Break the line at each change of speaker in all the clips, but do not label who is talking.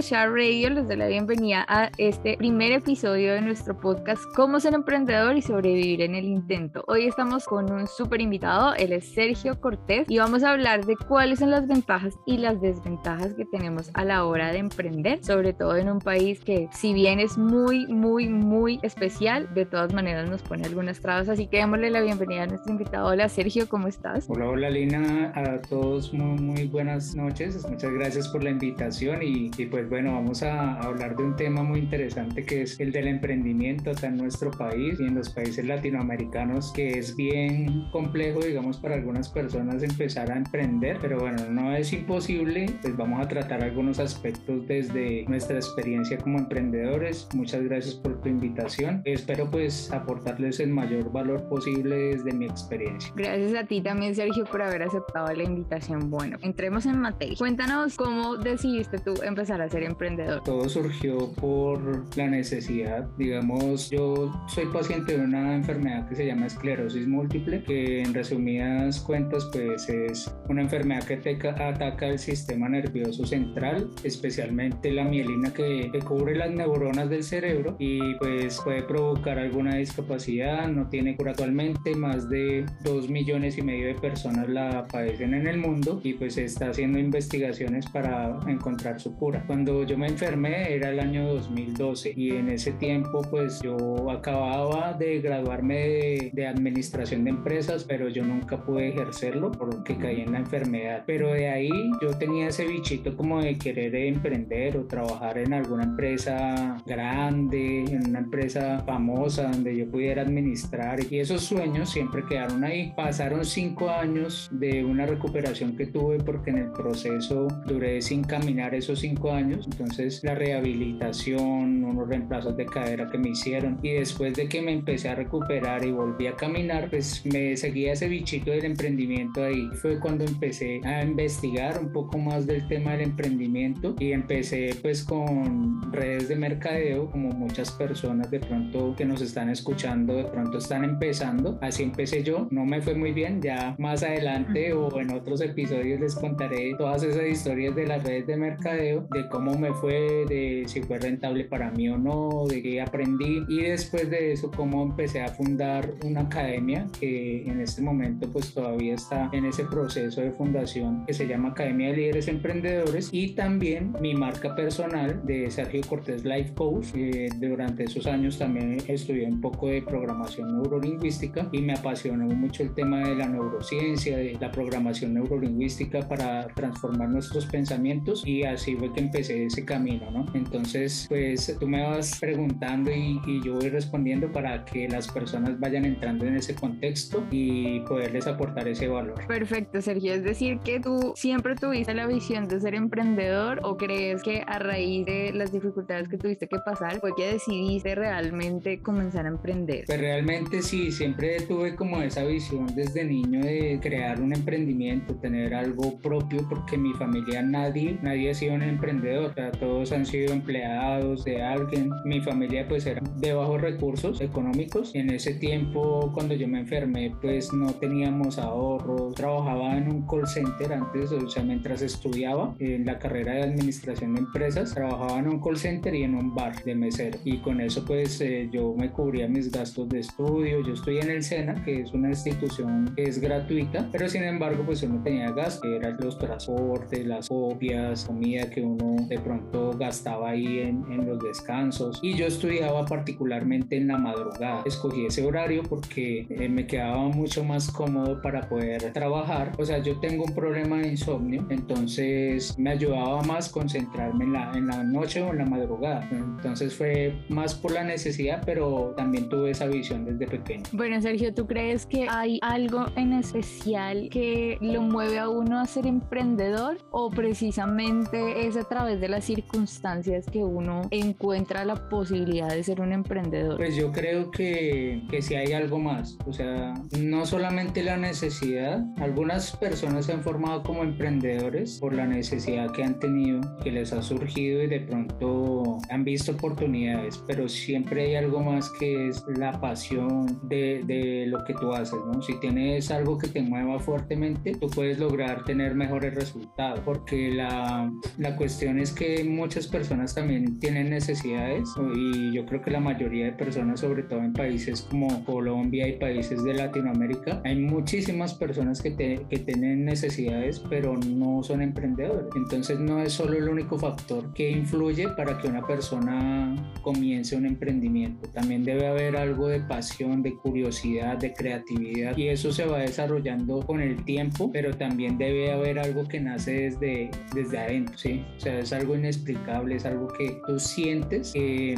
Share Radio les doy la bienvenida a este primer episodio de nuestro podcast Cómo ser emprendedor y sobrevivir en el intento. Hoy estamos con un súper invitado, él es Sergio Cortés y vamos a hablar de cuáles son las ventajas y las desventajas que tenemos a la hora de emprender, sobre todo en un país que si bien es muy, muy, muy especial, de todas maneras nos pone algunas trabas, así que démosle la bienvenida a nuestro invitado. Hola Sergio, ¿cómo estás?
Hola, hola Lina, a todos muy, muy buenas noches, muchas gracias por la invitación y, pues bueno, vamos a hablar de un tema muy interesante que es el del emprendimiento acá en nuestro país y en los países latinoamericanos, que es bien complejo, digamos, para algunas personas empezar a emprender, pero bueno, no es imposible, pues vamos a tratar algunos aspectos desde nuestra experiencia como emprendedores. Muchas gracias por tu invitación. Espero pues aportarles el mayor valor posible desde mi experiencia.
Gracias a ti también, Sergio, por haber aceptado la invitación. Bueno, entremos en materia. Cuéntanos cómo decidiste tú empezar a ser emprendedor?
Todo surgió por la necesidad. Digamos, yo soy paciente de una enfermedad que se llama esclerosis múltiple, que en resumidas cuentas pues es una enfermedad que ataca el sistema nervioso central, especialmente la mielina que, cubre las neuronas del cerebro y pues puede provocar alguna discapacidad, no tiene cura actualmente, más de 2 millones y medio de personas la padecen en el mundo y pues se está haciendo investigaciones para encontrar su cura. Cuando yo me enfermé era el año 2012 y en ese tiempo pues yo acababa de graduarme de, administración de empresas, pero yo nunca pude ejercerlo porque caí en la enfermedad. Pero de ahí yo tenía ese bichito como de querer emprender o trabajar en alguna empresa grande, en una empresa famosa donde yo pudiera administrar y esos sueños siempre quedaron ahí. Pasaron cinco años de una recuperación que tuve porque en el proceso duré sin caminar esos cinco años, entonces la rehabilitación, unos reemplazos de cadera que me hicieron y después de que me empecé a recuperar y volví a caminar, pues me seguía ese bichito del emprendimiento ahí. Fue cuando empecé a investigar un poco más del tema del emprendimiento y empecé pues con redes de mercadeo, como muchas personas de pronto que nos están escuchando, de pronto están empezando. Así empecé yo, no me fue muy bien, ya más adelante o en otros episodios les contaré todas esas historias de las redes de mercadeo de cómo me fue, de si fue rentable para mí o no, de qué aprendí y después de eso cómo empecé a fundar una academia que en este momento pues todavía está en ese proceso de fundación que se llama Academia de Líderes Emprendedores y también mi marca personal de Sergio Cortés Life Coach. durante esos años también estudié un poco de programación neurolingüística y me apasionó mucho el tema de la neurociencia, de la programación neurolingüística para transformar nuestros pensamientos y así fue que empecé ese camino, ¿no? Entonces, pues tú me vas preguntando y, yo voy respondiendo para que las personas vayan entrando en ese contexto y poderles aportar ese valor.
Perfecto, Sergio. Es decir, que tú siempre tuviste la visión de ser emprendedor o crees que a raíz de las dificultades que tuviste que pasar fue que decidiste realmente comenzar a emprender?
Pues realmente sí, siempre tuve como esa visión desde niño de crear un emprendimiento, tener algo propio, porque mi familia nadie, nadie ha sido un emprendedor, todos han sido empleados de alguien. Mi familia pues era de bajos recursos económicos. En ese tiempo cuando yo me enfermé pues no teníamos ahorros. Trabajaba en un call center antes, o sea, mientras estudiaba en la carrera de administración de empresas, trabajaba en un call center y en un bar de mesero. Y con eso pues eh, yo me cubría mis gastos de estudio. Yo estoy en el SENA, que es una institución que es gratuita, pero sin embargo pues uno tenía gastos, eran los transportes, las copias, comida que uno de pronto gastaba ahí en, en, los descansos. Y yo estudiaba particularmente en la madrugada. Escogí ese horario porque eh, me quedaba mucho más cómodo para poder trabajar. O sea, yo tengo un problema de insomnio, entonces me ayudaba más concentrarme en la, en la noche o en la madrugada. Entonces fue más por la necesidad, pero también tuve esa visión desde pequeño.
Bueno, Sergio, ¿tú crees que hay algo en especial que lo mueve a uno a ser emprendedor o precisamente es a través de las circunstancias que uno encuentra la posibilidad de ser un emprendedor?
Pues yo creo que, que si hay algo más, o sea, no solamente la necesidad, algunas personas se han formado como emprendedores por la necesidad que han tenido, que les ha surgido y de pronto han visto oportunidades, pero siempre hay algo más que es la pasión de, de lo que tú haces, ¿no? Si tienes algo que te mueva fuertemente, tú puedes lograr tener mejores resultados, porque la, la cuestión es que muchas personas también tienen necesidades y yo creo que la mayoría de personas, sobre todo en países como Colombia y países de Latinoamérica, hay muchísimas personas que, que tienen necesidades pero no son emprendedores. Entonces no es solo el único factor que influye para que una persona comience un emprendimiento. También debe haber algo de pasión, de curiosidad, de creatividad y eso se va desarrollando con el tiempo, pero también debe haber algo que nace desde, desde adentro, ¿sí? O sea, es algo inexplicable, es algo que tú sientes que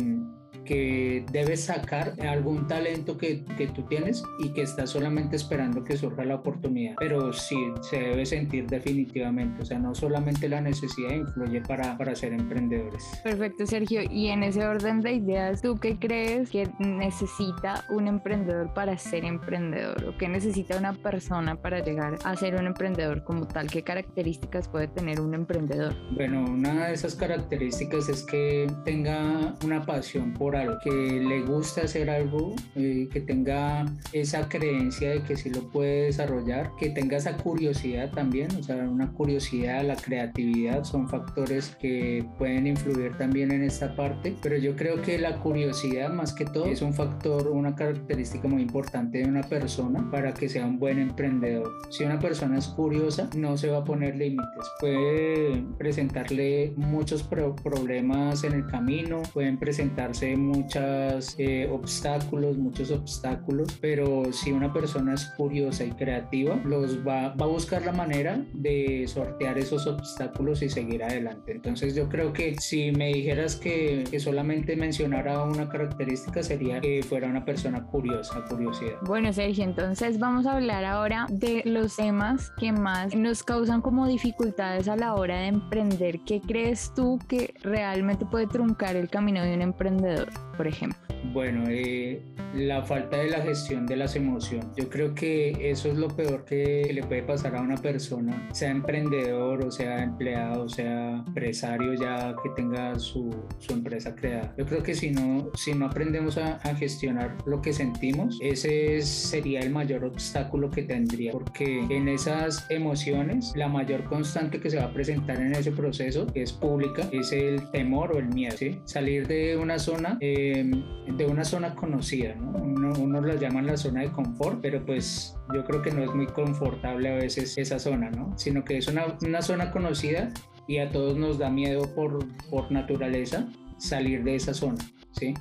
que debes sacar algún talento que, que, tú tienes y que estás solamente esperando que surja la oportunidad. Pero sí, se debe sentir definitivamente. O sea, no solamente la necesidad influye para, para ser emprendedores.
Perfecto, Sergio. Y en ese orden de ideas, ¿tú qué crees que necesita un emprendedor para ser emprendedor? ¿O qué necesita una persona para llegar a ser un emprendedor como tal? ¿Qué características puede tener un emprendedor?
Bueno, una de esas características es que tenga una pasión por algo, que le gusta hacer algo, eh, que tenga esa creencia de que sí lo puede desarrollar, que tenga esa curiosidad también, o sea, una curiosidad, la creatividad son factores que pueden influir también en esta parte, pero yo creo que la curiosidad más que todo es un factor, una característica muy importante de una persona para que sea un buen emprendedor. Si una persona es curiosa, no se va a poner límites, puede presentarle muchos problemas en el camino, pueden presentarse muchos eh, obstáculos, muchos obstáculos, pero si una persona es curiosa y creativa, los va, va, a buscar la manera de sortear esos obstáculos y seguir adelante. Entonces yo creo que si me dijeras que, que solamente mencionara una característica sería que fuera una persona curiosa, curiosidad.
Bueno, Sergio, entonces vamos a hablar ahora de los temas que más nos causan como dificultades a la hora de emprender. ¿Qué crees tú que realmente puede truncar el camino de un emprendedor? Por ejemplo?
Bueno, eh, la falta de la gestión de las emociones. Yo creo que eso es lo peor que le puede pasar a una persona, sea emprendedor o sea empleado, o sea empresario ya que tenga su, su empresa creada. Yo creo que si no, si no aprendemos a, a gestionar lo que sentimos, ese sería el mayor obstáculo que tendría, porque en esas emociones, la mayor constante que se va a presentar en ese proceso es pública, es el temor o el miedo. ¿sí? Salir de una zona, eh, de una zona conocida, ¿no? Uno, la llaman la zona de confort, pero pues yo creo que no es muy confortable a veces esa zona, ¿no? Sino que es una, una zona conocida y a todos nos da miedo por, por naturaleza salir de esa zona, ¿sí?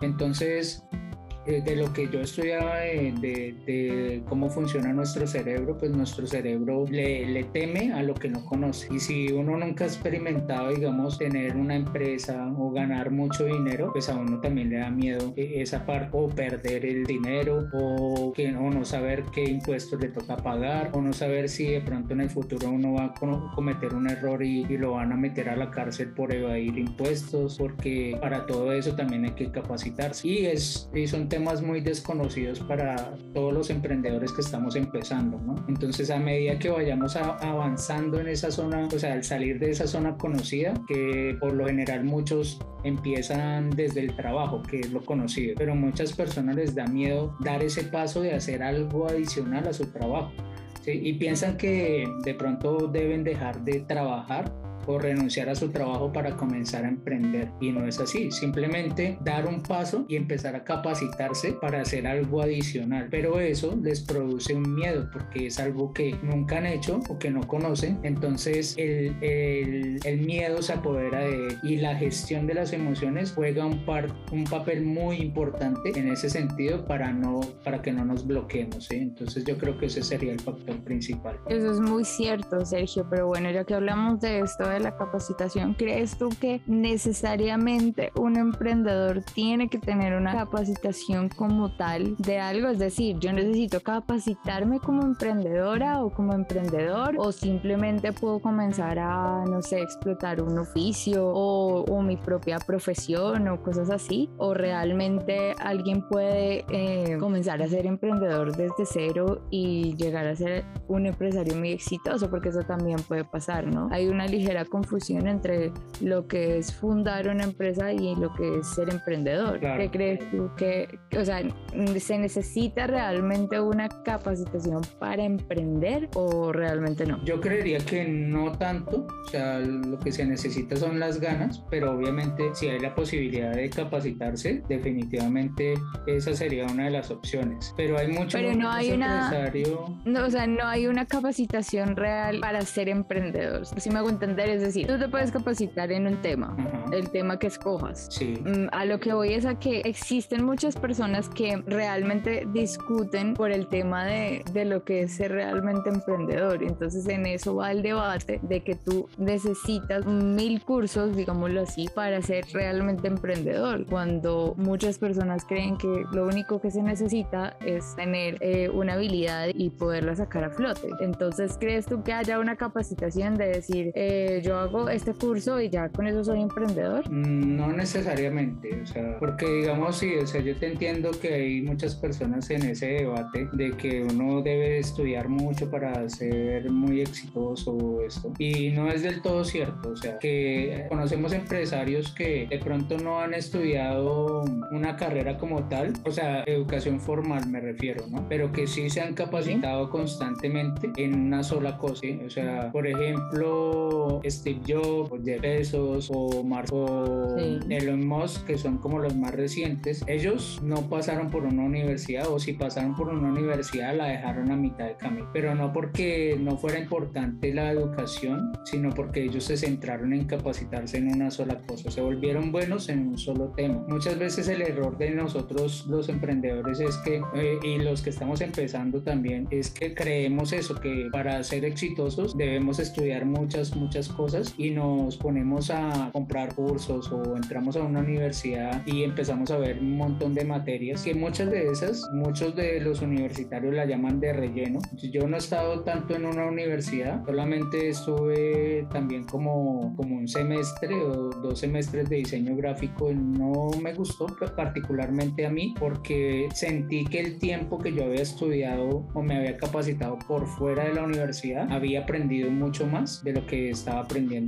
Entonces, de lo que yo estudiaba de, de, cómo funciona nuestro cerebro, pues nuestro cerebro le, le, teme a lo que no conoce. Y si uno nunca ha experimentado, digamos, tener una empresa o ganar mucho dinero, pues a uno también le da miedo esa parte o perder el dinero o, que, o no saber qué impuestos le toca pagar o no saber si de pronto en el futuro uno va a cometer un error y, y lo van a meter a la cárcel por evadir impuestos, porque para todo eso también hay que capacitarse. Y, es, y son temas muy desconocidos para todos los emprendedores que estamos empezando, ¿no? Entonces, a medida que vayamos avanzando en esa zona, o sea, al salir de esa zona conocida, que por lo general muchos empiezan desde el trabajo, que es lo conocido, pero muchas personas les da miedo dar ese paso de hacer algo adicional a su trabajo. ¿sí? Y piensan que de pronto deben dejar de trabajar o renunciar a su trabajo para comenzar a emprender. Y no es así, simplemente dar un paso y empezar a capacitarse para hacer algo adicional. Pero eso les produce un miedo porque es algo que nunca han hecho o que no conocen. Entonces el, el, el miedo se apodera de él y la gestión de las emociones juega un, par, un papel muy importante en ese sentido para, no, para que no nos bloqueemos. Entonces yo creo que ese sería el factor principal.
Eso es muy cierto, Sergio, pero bueno, ya que hablamos de esto, de la capacitación, ¿crees tú que necesariamente un emprendedor tiene que tener una capacitación como tal de algo? Es decir, yo necesito capacitarme como emprendedora o como emprendedor o simplemente puedo comenzar a, no sé, explotar un oficio o, o mi propia profesión o cosas así. O realmente alguien puede eh, comenzar a ser emprendedor desde cero y llegar a ser un empresario muy exitoso porque eso también puede pasar, ¿no? Hay una ligera confusión entre lo que es fundar una empresa y lo que es ser emprendedor. ¿Qué crees tú que, o sea, se necesita realmente una capacitación para emprender o realmente no?
Yo creería que no tanto, o sea, lo que se necesita son las ganas, pero obviamente si hay la posibilidad de capacitarse, definitivamente esa sería una de las opciones. Pero hay mucho
pero no hay una, no, o sea, no hay una capacitación real para ser emprendedor. Si me hago entender, es decir, tú te puedes capacitar en un tema, el tema que escojas.
Sí.
Mm, a lo que voy es a que existen muchas personas que realmente discuten por el tema de, de lo que es ser realmente emprendedor. Entonces en eso va el debate de que tú necesitas mil cursos, digámoslo así, para ser realmente emprendedor, cuando muchas personas creen que lo único que se necesita es tener eh, una habilidad y poderla sacar a flote. Entonces, ¿crees tú que haya una capacitación de decir, eh, yo hago este curso y ya con eso soy emprendedor?
Mm, no necesariamente, o sea, porque digamos, sí, o sea, yo te entiendo que hay muchas personas en ese debate de que uno debe estudiar mucho para ser muy exitoso esto. Y no es del todo cierto, o sea, que conocemos empresarios que de pronto no han estudiado una carrera como tal, o sea, educación formal me refiero, ¿no? Pero que sí se han capacitado constantemente en una sola cosa, o sea, por ejemplo, Steve Jobs, Jeff Bezos o Marco Elon Musk, que son como los más recientes, ellos no pasaron por una universidad o si pasaron por una universidad la dejaron a mitad de camino, pero no porque no fuera importante la educación, sino porque ellos se centraron en capacitarse en una sola cosa, se volvieron buenos en un solo tema. Muchas veces el error de nosotros los emprendedores es que, eh, y los que estamos empezando también, es que creemos eso, que para ser exitosos debemos estudiar muchas, muchas cosas y nos ponemos a comprar cursos o entramos a una universidad y empezamos a ver un montón de materias que muchas de esas, muchos de los universitarios la llaman de relleno. Yo no he estado tanto en una universidad, solamente estuve también como, como un semestre o dos semestres de diseño gráfico no me gustó particularmente a mí porque sentí que el tiempo que yo había estudiado o me había capacitado por fuera de la universidad había aprendido mucho más de lo que estaba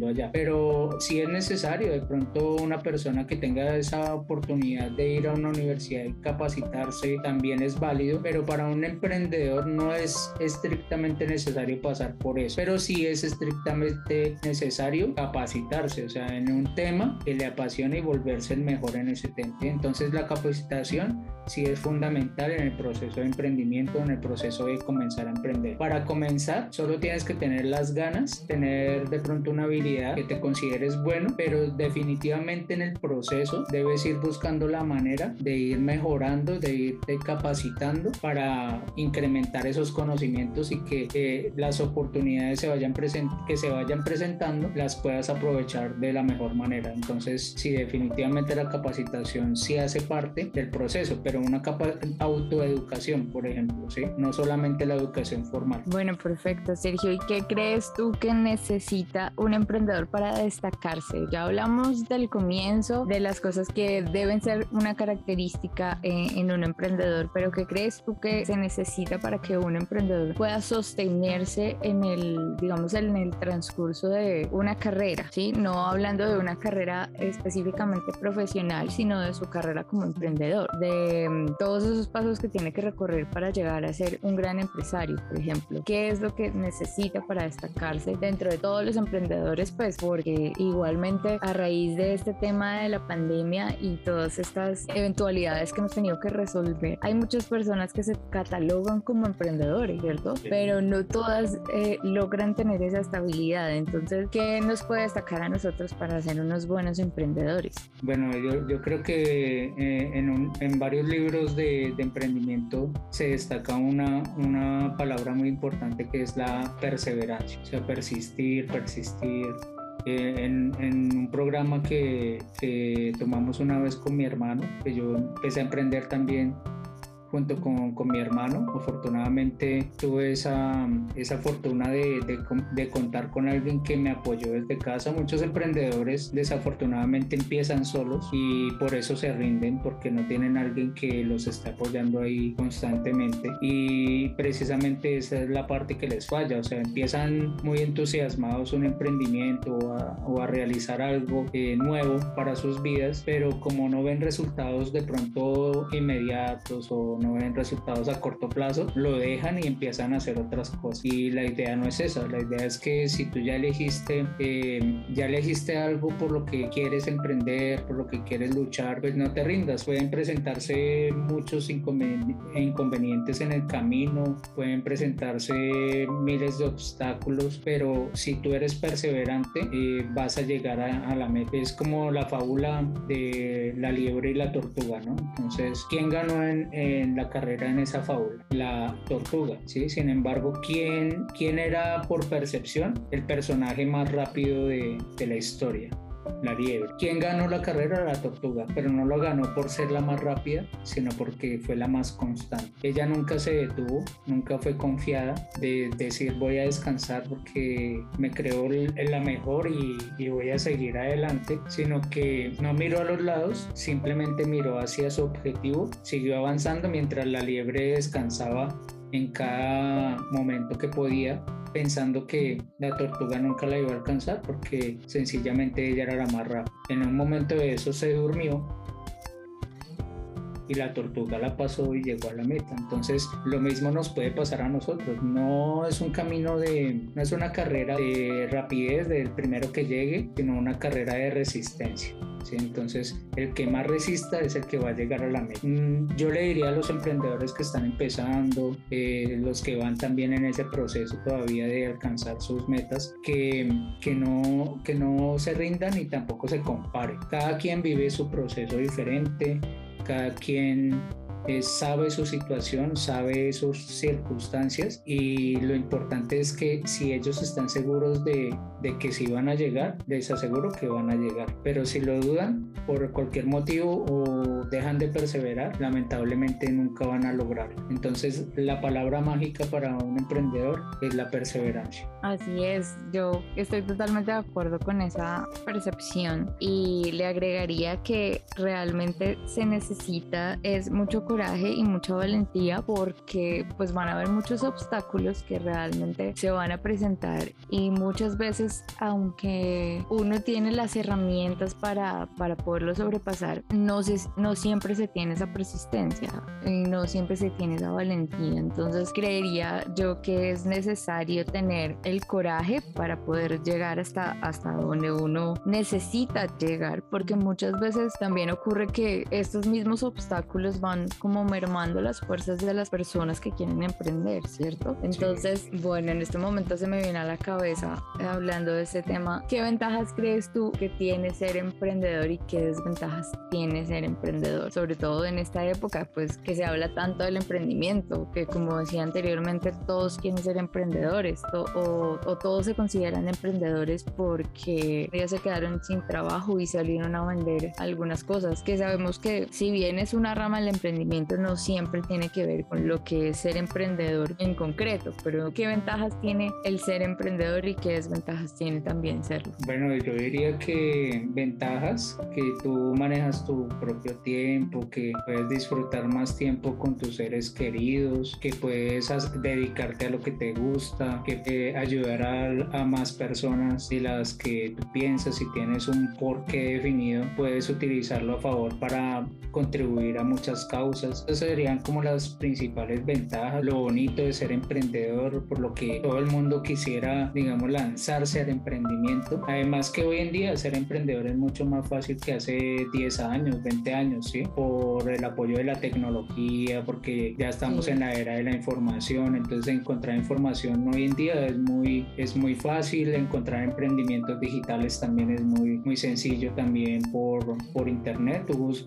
allá. Pero si es necesario, de pronto una persona que tenga esa oportunidad de ir a una universidad y capacitarse también es válido, pero para un emprendedor no es estrictamente necesario pasar por eso, pero sí es estrictamente necesario capacitarse, o sea, en un tema que le apasiona y volverse el mejor en ese tema. Entonces la capacitación sí es fundamental en el proceso de emprendimiento, en el proceso de comenzar a emprender. Para comenzar, solo tienes que tener las ganas, tener de pronto una habilidad que te consideres bueno, pero definitivamente en el proceso debes ir buscando la manera de ir mejorando, de irte capacitando para incrementar esos conocimientos y que eh, las oportunidades se vayan que se vayan presentando las puedas aprovechar de la mejor manera. Entonces, sí, definitivamente la capacitación sí hace parte del proceso, pero una capa autoeducación, por ejemplo, ¿sí? No solamente la educación formal.
Bueno, perfecto, Sergio. ¿Y qué crees tú que necesita un emprendedor para destacarse? Ya hablamos del comienzo, de las cosas que deben ser una característica en, eh, en un emprendedor, pero ¿qué crees tú que se necesita para que un emprendedor pueda sostenerse en el, digamos, en el transcurso de una carrera, ¿sí? No hablando de una carrera específicamente profesional, sino de su carrera como emprendedor, de mm, todos esos pasos que tiene que recorrer para llegar a ser un gran empresario, por ejemplo. ¿Qué es lo que necesita para destacarse dentro de todos los emprendedores? Pues porque igualmente a raíz de este tema de la pandemia y todas estas eventualidades que hemos tenido que resolver, hay muchas personas que se catalogan como emprendedores, ¿cierto? Pero no todas eh, logran tener esa estabilidad. Entonces, ¿qué nos puede destacar a nosotros para ser unos buenos emprendedores?
Bueno, yo, yo creo que eh, en, en, varios libros de, de, emprendimiento se destaca una, una palabra muy importante que es la perseverancia, o sea, persistir, persistir, eh, en, en, un programa que, que, tomamos una vez con mi hermano, que yo empecé a emprender también junto con, con mi hermano. Afortunadamente tuve esa, esa fortuna de, de, de, contar con alguien que me apoyó desde casa. Muchos emprendedores desafortunadamente empiezan solos y por eso se rinden porque no tienen alguien que los esté apoyando ahí constantemente. Y precisamente esa es la parte que les falla. O sea, empiezan muy entusiasmados un emprendimiento o a, o a realizar algo eh, nuevo para sus vidas, pero como no ven resultados de pronto inmediatos o no ven resultados a corto plazo, lo dejan y empiezan a hacer otras cosas. Y la idea no es esa, la idea es que si tú ya elegiste, eh, ya elegiste algo por lo que quieres emprender, por lo que quieres luchar, pues no te rindas. Pueden presentarse muchos inconvenientes en el camino, pueden presentarse miles de obstáculos, pero si tú eres perseverante, eh, vas a llegar a, a la meta. Es como la fábula de la liebre y la tortuga, ¿no? Entonces, ¿quién ganó en, en la carrera en esa fábula? La tortuga, ¿sí? Sin embargo, ¿quién, quién era por percepción el personaje más rápido de, de la historia? La liebre. ¿Quién ganó la carrera? La tortuga, pero no lo ganó por ser la más rápida, sino porque fue la más constante. Ella nunca se detuvo, nunca fue confiada de decir voy a descansar porque me creo la mejor y, y voy a seguir adelante, sino que no miró a los lados, simplemente miró hacia su objetivo, siguió avanzando mientras la liebre descansaba en cada momento que podía pensando que la tortuga nunca la iba a alcanzar porque sencillamente ella era la más rápida. En un momento de eso se durmió y la tortuga la pasó y llegó a la meta. Entonces, lo mismo nos puede pasar a nosotros. No es un camino de, no es una carrera de rapidez del primero que llegue, sino una carrera de resistencia. ¿sí? Entonces, el que más resista es el que va a llegar a la meta. Mm, yo le diría a los emprendedores que están empezando, eh, los que van también en ese proceso todavía de alcanzar sus metas, que, que, no, que no se rindan y tampoco se comparen. Cada quien vive su proceso diferente, cada quien eh, sabe su situación, sabe sus circunstancias y lo importante es que si ellos están seguros de, de, que si van a llegar, les aseguro que van a llegar. Pero si lo dudan por cualquier motivo o dejan de perseverar, lamentablemente nunca van a lograrlo. Entonces la palabra mágica para un emprendedor es la perseverancia.
Así es, yo estoy totalmente de acuerdo con esa percepción y le agregaría que realmente se necesita es mucho coraje y mucha valentía porque pues van a haber muchos obstáculos que realmente se van a presentar y muchas veces aunque uno tiene las herramientas para, para poderlo sobrepasar, no, se, no siempre se tiene esa persistencia y no siempre se tiene esa valentía. Entonces creería yo que es necesario tener el coraje para poder llegar hasta, hasta donde uno necesita llegar porque muchas veces también ocurre que estos mismos obstáculos van como mermando las fuerzas de las personas que quieren emprender, ¿cierto? Entonces, bueno, en este momento se me viene a la cabeza eh, hablando de ese tema, ¿qué ventajas crees tú que tiene ser emprendedor y qué desventajas tiene ser emprendedor? Sobre todo en esta época, pues que se habla tanto del emprendimiento, que como decía anteriormente, todos quieren ser emprendedores o, o todos se consideran emprendedores porque ya se quedaron sin trabajo y salieron a vender algunas cosas, que sabemos que si bien es una rama del emprendimiento, no siempre tiene que ver con lo que es ser emprendedor en concreto, pero ¿qué ventajas tiene el ser emprendedor y qué desventajas tiene también serlo?
Bueno, yo diría que ventajas, que tú manejas tu propio tiempo, que puedes disfrutar más tiempo con tus seres queridos, que puedes dedicarte a lo que te gusta, que te ayudará a más personas de las que tú piensas, si tienes un porqué definido, puedes utilizarlo a favor para contribuir a muchas causas. Serían como las principales ventajas, lo bonito de ser emprendedor, por lo que todo el mundo quisiera, digamos, lanzarse al emprendimiento. Además que hoy en día ser emprendedor es mucho más fácil que hace 10 años, 20 años, ¿sí? Por el apoyo de la tecnología, porque ya estamos en la era de la información, entonces encontrar información hoy en día es muy, es muy fácil, encontrar emprendimientos digitales también es muy, muy sencillo también por, por internet.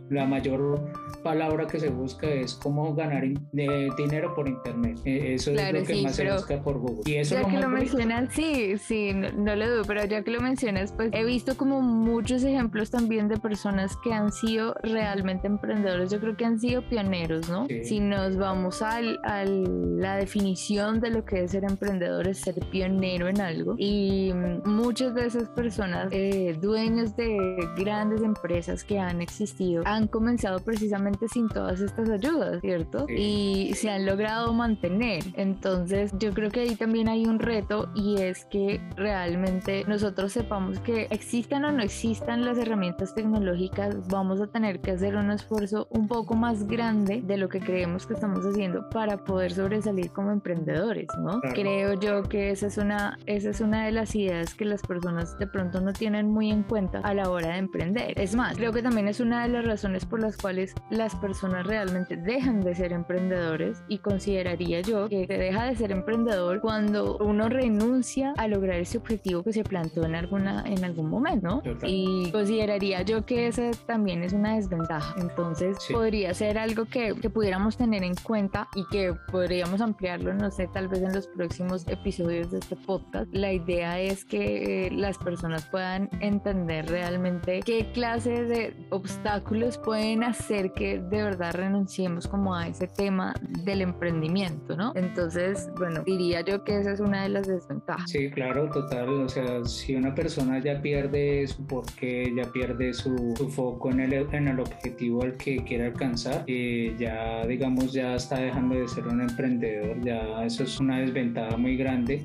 La mayor palabra que se busca es cómo ganar dinero por internet. E, eso es lo que más se busca por Google.
Y eso ya que lo mencionas, sí, sí, no, le dudo, pero ya que lo mencionas, pues he visto como muchos ejemplos también de personas que han sido realmente realmente emprendedores yo creo que han sido pioneros, ¿no? Si nos vamos a la definición de lo que es ser emprendedor, es ser pionero en algo. Y muchas de esas personas, eh, dueños de grandes empresas que han existido, han comenzado precisamente sin todas estas ayudas, ¿cierto? Y se han logrado mantener. Entonces yo creo que ahí también hay un reto y es que realmente nosotros sepamos que existan o no existan las herramientas tecnológicas, vamos a tener que hacer un esfuerzo un poco más grande de lo que creemos que estamos haciendo para poder sobresalir como emprendedores, ¿no? Creo yo que esa es una esa es una de las ideas que las personas de pronto no tienen muy en cuenta a la hora de emprender. Es más, creo que también es una de las razones por las cuales las personas realmente dejan de ser emprendedores y consideraría yo que se deja de ser emprendedor cuando uno renuncia a lograr ese objetivo que se planteó en alguna en algún momento, ¿no? Y consideraría yo que esa también es una desventaja. Entonces, podría ser algo que, que pudiéramos tener en cuenta y que podríamos ampliarlo, no sé, tal vez en los próximos episodios de este podcast. La idea es que eh, las personas puedan entender realmente qué clase de obstáculos pueden hacer que de verdad renunciemos como a ese tema del emprendimiento, ¿no? Entonces, bueno, diría yo que esa es una de las desventajas.
Sí, claro, total. O sea, si una persona ya pierde su porqué, ya pierde su, su foco en el, en el objetivo al que quiere alcanzar, eh, ya digamos ya está dejando de ser un emprendedor, ya eso es una desventaja muy grande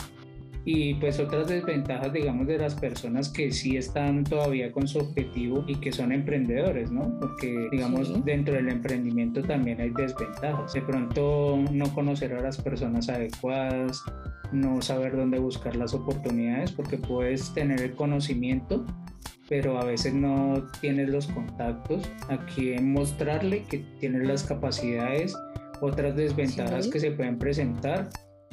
y pues otras desventajas, digamos, de las personas que sí están todavía con su objetivo y que son emprendedores, ¿no? Porque, digamos, dentro del emprendimiento también hay desventajas. De pronto no conocer a las personas adecuadas, no saber dónde buscar las oportunidades, porque puedes tener el conocimiento, pero a veces no tienes los contactos. A quien mostrarle que tienes las capacidades, otras desventajas que se pueden presentar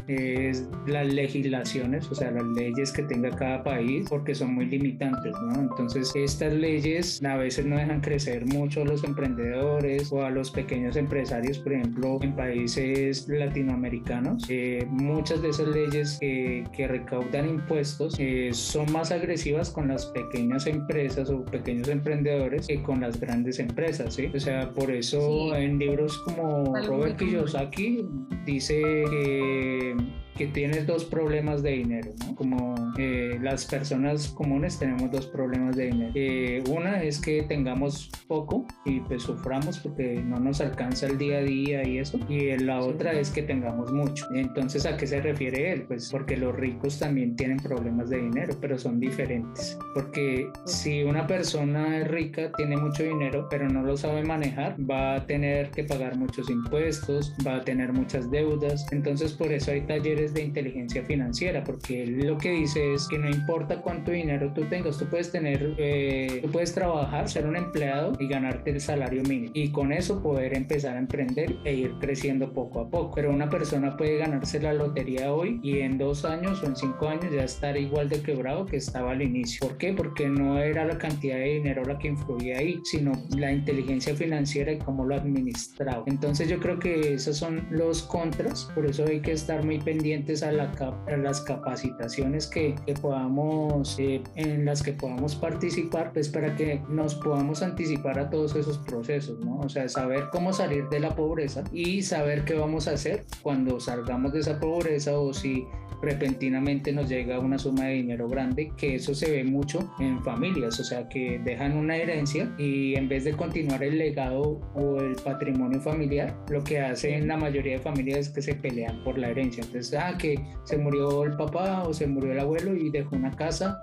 es las legislaciones, o sea, las leyes que tenga cada país, porque son muy limitantes, ¿no? Entonces, estas leyes a veces no dejan crecer mucho a los emprendedores o a los pequeños empresarios, por ejemplo, en países latinoamericanos. Eh, muchas de esas leyes que recaudan impuestos eh, son más agresivas con las pequeñas empresas o pequeños emprendedores que con las grandes empresas, ¿sí? O sea, por eso en libros como Robert Kiyosaki dice que um, que tienes dos problemas de dinero, ¿no? Como eh, las personas comunes tenemos dos problemas de dinero. Eh, una es que tengamos poco y pues suframos porque no nos alcanza el día a día y eso. Y la otra es que tengamos mucho. Entonces, ¿a qué se refiere él? Pues porque los ricos también tienen problemas de dinero, pero son diferentes. Porque si una persona es rica, tiene mucho dinero, pero no lo sabe manejar, va a tener que pagar muchos impuestos, va a tener muchas deudas. Entonces, por eso hay talleres de inteligencia financiera, porque él lo que dice es que no importa cuánto dinero tú tengas, tú puedes tener, eh, tú puedes trabajar, ser un empleado y ganarte el salario mínimo y con eso poder empezar a emprender e ir creciendo poco a poco. Pero una persona puede ganarse la lotería hoy y en dos años o en cinco años ya estar igual de quebrado que estaba al inicio. ¿Por qué? Porque no era la cantidad de dinero la que influía ahí, sino la inteligencia financiera y cómo lo administraba. Entonces yo creo que esos son los contras, por eso hay que estar muy pendiente a, las capacitaciones que, podamos, eh, en las que podamos participar, pues para que nos podamos anticipar a todos esos procesos, ¿no? O sea, saber cómo salir de la pobreza y saber qué vamos a hacer cuando salgamos de esa pobreza o si repentinamente nos llega una suma de dinero grande, que eso se ve mucho en familias, o sea, que dejan una herencia y en vez de continuar el legado o el patrimonio familiar, lo que hacen la mayoría de familias es que se pelean por la herencia. Entonces, ah, que se murió el papá o se murió el abuelo y dejó una casa,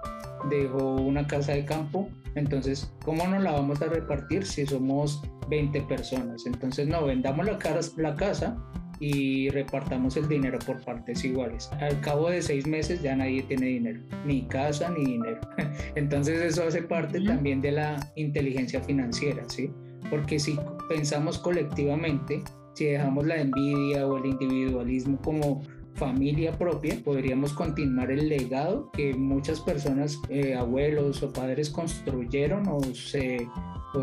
dejó una casa de campo, entonces, ¿cómo nos la vamos a repartir si somos 20 personas? Entonces, no, vendamos la, la casa y repartamos el dinero por partes iguales. Al cabo de seis meses ya nadie tiene dinero, ni casa ni dinero. Entonces eso hace parte también de la inteligencia financiera, ¿sí? Porque si pensamos colectivamente, si dejamos la envidia o el individualismo como familia propia, podríamos continuar el legado que muchas personas, eh, abuelos o padres construyeron o se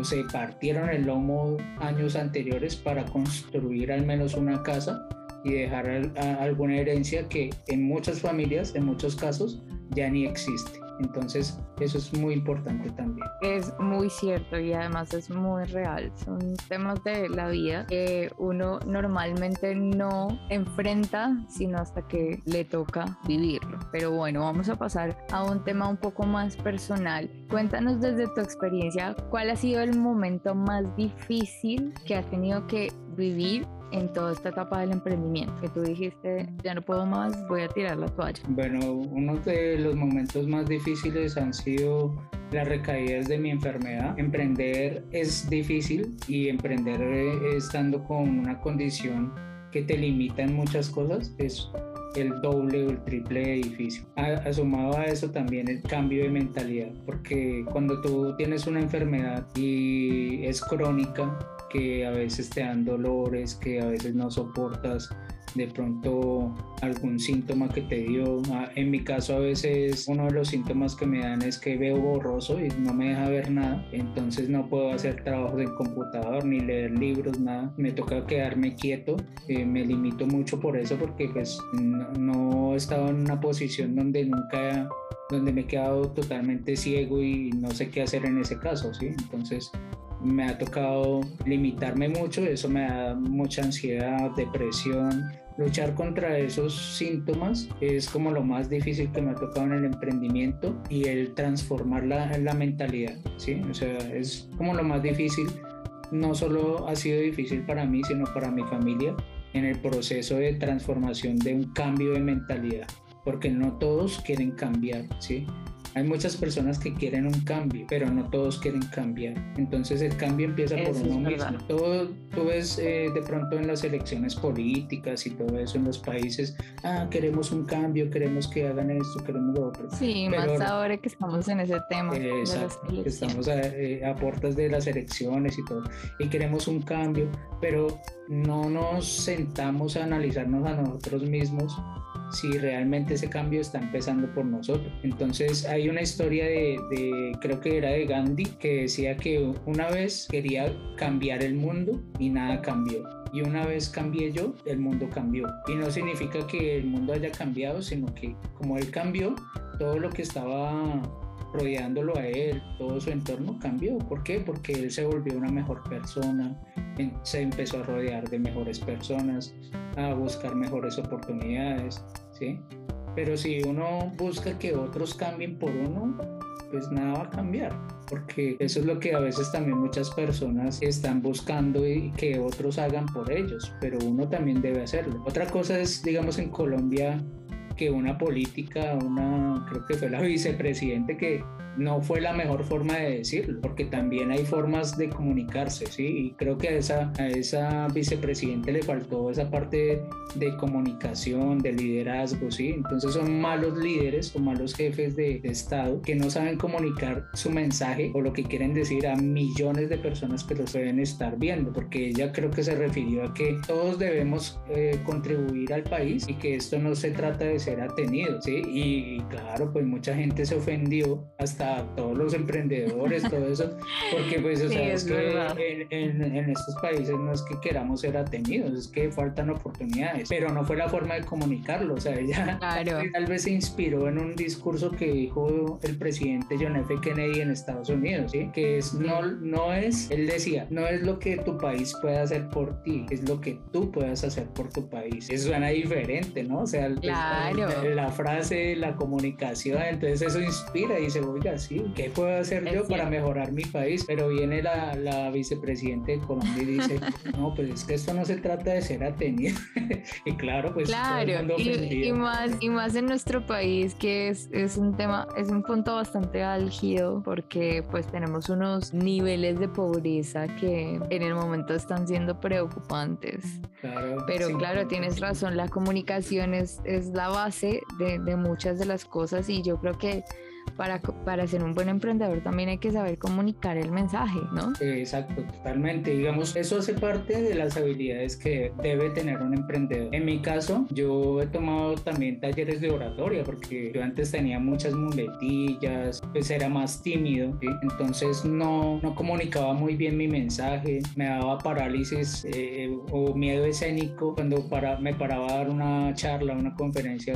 se partieron el lomo años anteriores para construir al menos una casa y dejar alguna herencia que en muchas familias, en muchos casos, ya ni existe. Entonces, eso es muy importante también.
Es muy cierto y además es muy real. Son temas de la vida que uno normalmente no enfrenta, sino hasta que le toca vivirlo. Pero bueno, vamos a pasar a un tema un poco más personal. Cuéntanos desde tu experiencia, ¿cuál ha sido el momento más difícil que has tenido que vivir en toda esta etapa del emprendimiento? Que tú dijiste, ya no puedo más, voy a tirar la toalla.
Bueno, uno de los momentos más difíciles han sido las recaídas de mi enfermedad. Emprender es difícil y emprender eh, estando con una condición que te limita en muchas cosas es el doble o el triple de difícil. Asumado a eso también el cambio de mentalidad, porque cuando tú tienes una enfermedad y es crónica, que a veces te dan dolores, que a veces no soportas de pronto algún síntoma que te dio. Ah, en mi caso a veces uno de los síntomas que me dan es que veo borroso y no me deja ver nada, entonces no puedo hacer trabajos en computador ni leer libros, nada. Me toca quedarme quieto, eh, me limito mucho por eso porque pues no, no he estado en una posición donde nunca donde me he quedado totalmente ciego y no sé qué hacer en ese caso, ¿sí? Entonces me ha tocado limitarme mucho, eso me da mucha ansiedad, depresión. Luchar contra esos síntomas es como lo más difícil que me ha tocado en el emprendimiento y el transformar la, mentalidad, ¿sí? O sea, es como lo más difícil. No solo ha sido difícil para mí, sino para mi familia en el proceso de transformación de un cambio de mentalidad, porque no todos quieren cambiar, ¿sí? Hay muchas personas que quieren un cambio, pero no todos quieren cambiar. Entonces el cambio empieza por uno mismo. Todo, tú ves eh, de pronto en las elecciones políticas y todo eso en los países, ah, queremos un cambio, queremos que hagan esto, queremos lo otro.
Sí, más ahora que estamos en ese tema.
exacto, estamos a, eh, a puertas de las elecciones y todo, y queremos un cambio, pero no nos sentamos a analizarnos a nosotros mismos si realmente ese cambio está empezando por nosotros. Entonces hay una historia de, creo que era de Gandhi, que decía que una vez quería cambiar el mundo y nada cambió. Y una vez cambié yo, el mundo cambió. Y no significa que el mundo haya cambiado, sino que como él cambió, todo lo que estaba rodeándolo a él, todo su entorno cambió. ¿Por qué? Porque él se volvió una mejor persona, se empezó a rodear de mejores personas, a buscar mejores oportunidades, ¿sí? Pero si uno busca que otros cambien por uno, pues nada va a cambiar, porque eso es lo que a veces también muchas personas están buscando y que otros hagan por ellos, pero uno también debe hacerlo. Otra cosa es, digamos, en Colombia que una política, una, creo que fue la vicepresidente que no fue la mejor forma de decirlo, porque también hay formas de comunicarse, ¿sí? Y creo que a esa, a esa vicepresidente le faltó esa parte de comunicación, de liderazgo, ¿sí? Entonces son malos líderes o malos jefes de, Estado que no saben comunicar su mensaje o lo que quieren decir a millones de personas que los deben estar viendo, porque ella creo que se refirió a que todos debemos eh, contribuir al país y que esto no se trata de ser atenido, ¿sí? Y, y claro, pues mucha gente se ofendió hasta todos los emprendedores, todo eso, porque pues, o sea, es, que en, en, estos países no es que queramos ser atenidos, es que faltan oportunidades, pero no fue la forma de comunicarlo, o sea, ella tal vez se inspiró en un discurso que dijo el presidente John F. Kennedy en Estados Unidos, ¿sí? Que es, no, no es, él decía, no es lo que tu país puede hacer por ti, es lo que tú puedas hacer por tu país. Eso suena diferente, ¿no? O sea, pues, la, la frase, la comunicación, entonces eso inspira y dice, oiga, ¿sí? ¿Qué puedo hacer yo para mejorar mi país? Pero viene la, la vicepresidente de Colombia y dice, no, pues es que esto no se trata de ser atenido. y claro, pues...
Claro, y, y, más, y más en nuestro país, que es, es un tema, es un punto bastante álgido, porque pues tenemos unos niveles de pobreza que en el momento están siendo preocupantes. Claro, Pero claro, tienes razón, la comunicación es, es la base de, de muchas de las cosas y yo creo que para, para ser un buen emprendedor también hay que saber comunicar el mensaje, ¿no?
Exacto, totalmente. Digamos, eso hace parte de las habilidades que debe tener un emprendedor. En mi caso, yo he tomado también talleres de oratoria porque yo antes tenía muchas muletillas, pues era más tímido, entonces no, no comunicaba muy bien mi mensaje, me daba parálisis eh, o miedo escénico cuando para, me paraba a dar una charla, una conferencia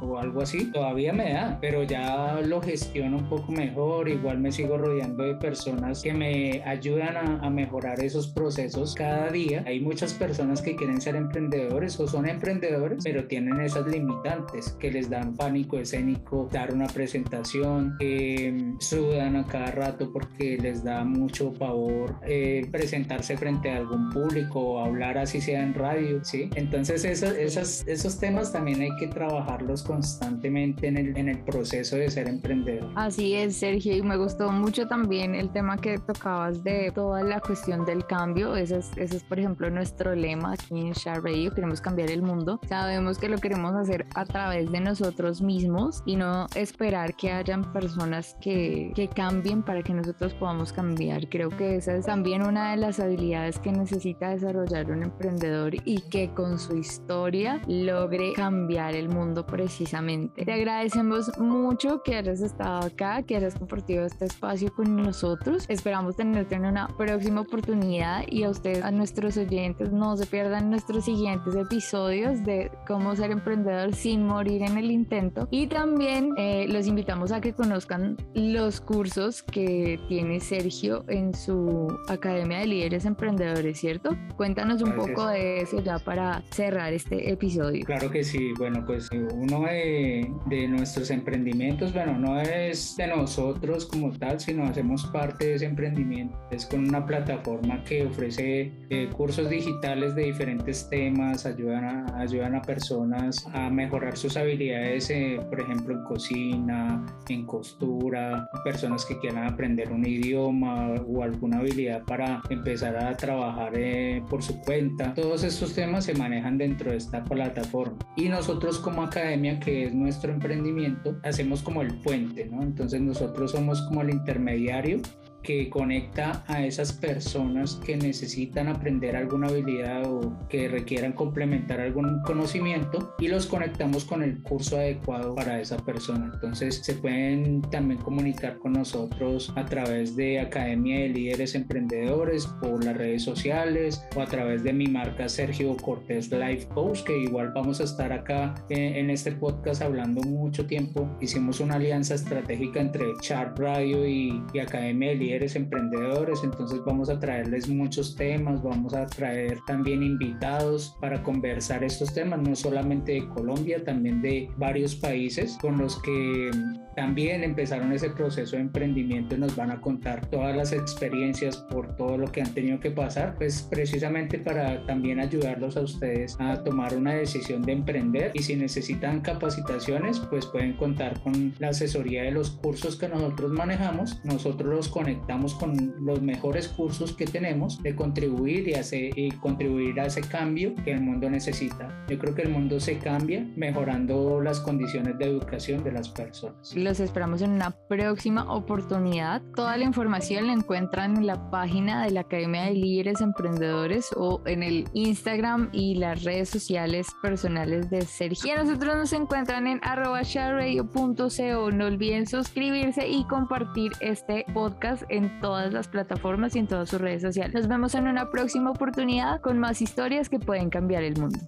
o, algo así. Todavía me da, pero ya lo gestiono un poco mejor, igual me sigo rodeando de personas que me ayudan a, a mejorar esos procesos cada día. Hay muchas personas que quieren ser emprendedores o son emprendedores, pero tienen esas limitantes que les dan pánico escénico, dar una presentación, que sudan a cada rato porque les da mucho pavor eh, presentarse frente a algún público o hablar así sea en radio, ¿sí? Entonces esos, esos temas también hay que trabajarlos constantemente en el, en el proceso de ser emprendedor.
Así es, Sergio, y me gustó mucho también el tema que tocabas de toda la cuestión del cambio. Ese es, ese es por ejemplo, nuestro lema aquí en Share Radio, queremos cambiar el mundo. Sabemos que lo queremos hacer a través de nosotros mismos y no esperar que hayan personas que, que cambien para que nosotros podamos cambiar. Creo que esa es también una de las habilidades que necesita desarrollar un emprendedor y que con su historia logre cambiar el mundo precisamente. Te agradecemos mucho que hayas estado acá, que hayas compartido este espacio con nosotros. Esperamos tenerte en una próxima oportunidad y a ustedes, a nuestros oyentes, no se pierdan nuestros siguientes episodios de cómo ser emprendedor sin morir en el intento. Y también eh, los invitamos a que conozcan los cursos que tiene Sergio en su Academia de Líderes Emprendedores, ¿cierto? Cuéntanos un poco de eso ya para cerrar este episodio.
Claro que sí, bueno, pues uno de, de nuestros emprendimientos, bueno, no es de nosotros como tal, sino hacemos parte de ese emprendimiento. Es con una plataforma que ofrece eh, cursos digitales de diferentes temas, ayudan a, ayudan a personas a mejorar sus habilidades, eh, por ejemplo, en cocina, en costura, personas que quieran aprender un idioma o alguna habilidad para empezar a trabajar eh, por su cuenta. Todos estos temas se manejan dentro de esta plataforma. Y nosotros como academia, que es nuestro emprendimiento, hacemos como el puente, Entonces nosotros somos como el intermediario que conecta a esas personas que necesitan aprender alguna habilidad o que requieran complementar algún conocimiento y los conectamos con el curso adecuado para esa persona. Entonces se pueden también comunicar con nosotros a través de Academia de Líderes Emprendedores, por las redes sociales o a través de mi marca Sergio Cortés Life Coach, que igual vamos a estar acá en, este podcast hablando mucho tiempo. Hicimos una alianza estratégica entre Sharp Radio y, y Academia de Líderes emprendedores, entonces vamos a traerles muchos temas, vamos a traer también invitados para conversar estos temas, no solamente de Colombia, también de varios países con los que también empezaron ese proceso de emprendimiento y nos van a contar todas las experiencias por todo lo que han tenido que pasar, pues precisamente para también ayudarlos a ustedes a tomar una decisión de emprender y si necesitan capacitaciones, pues pueden contar con la asesoría de los cursos que nosotros manejamos, nosotros los conectamos estamos con los mejores cursos que tenemos de contribuir y, hacer, y contribuir a ese cambio que el mundo necesita. Yo creo que el mundo se cambia mejorando las condiciones de educación de las personas.
Los esperamos en una próxima oportunidad. Toda la información la encuentran en la página de la Academia de Líderes Emprendedores o en el Instagram y las redes sociales personales de Sergio. Nosotros nos encuentran en arroba No olviden suscribirse y compartir este podcast en todas las plataformas y en todas sus redes sociales. Nos vemos en una próxima oportunidad con más historias que pueden cambiar el mundo.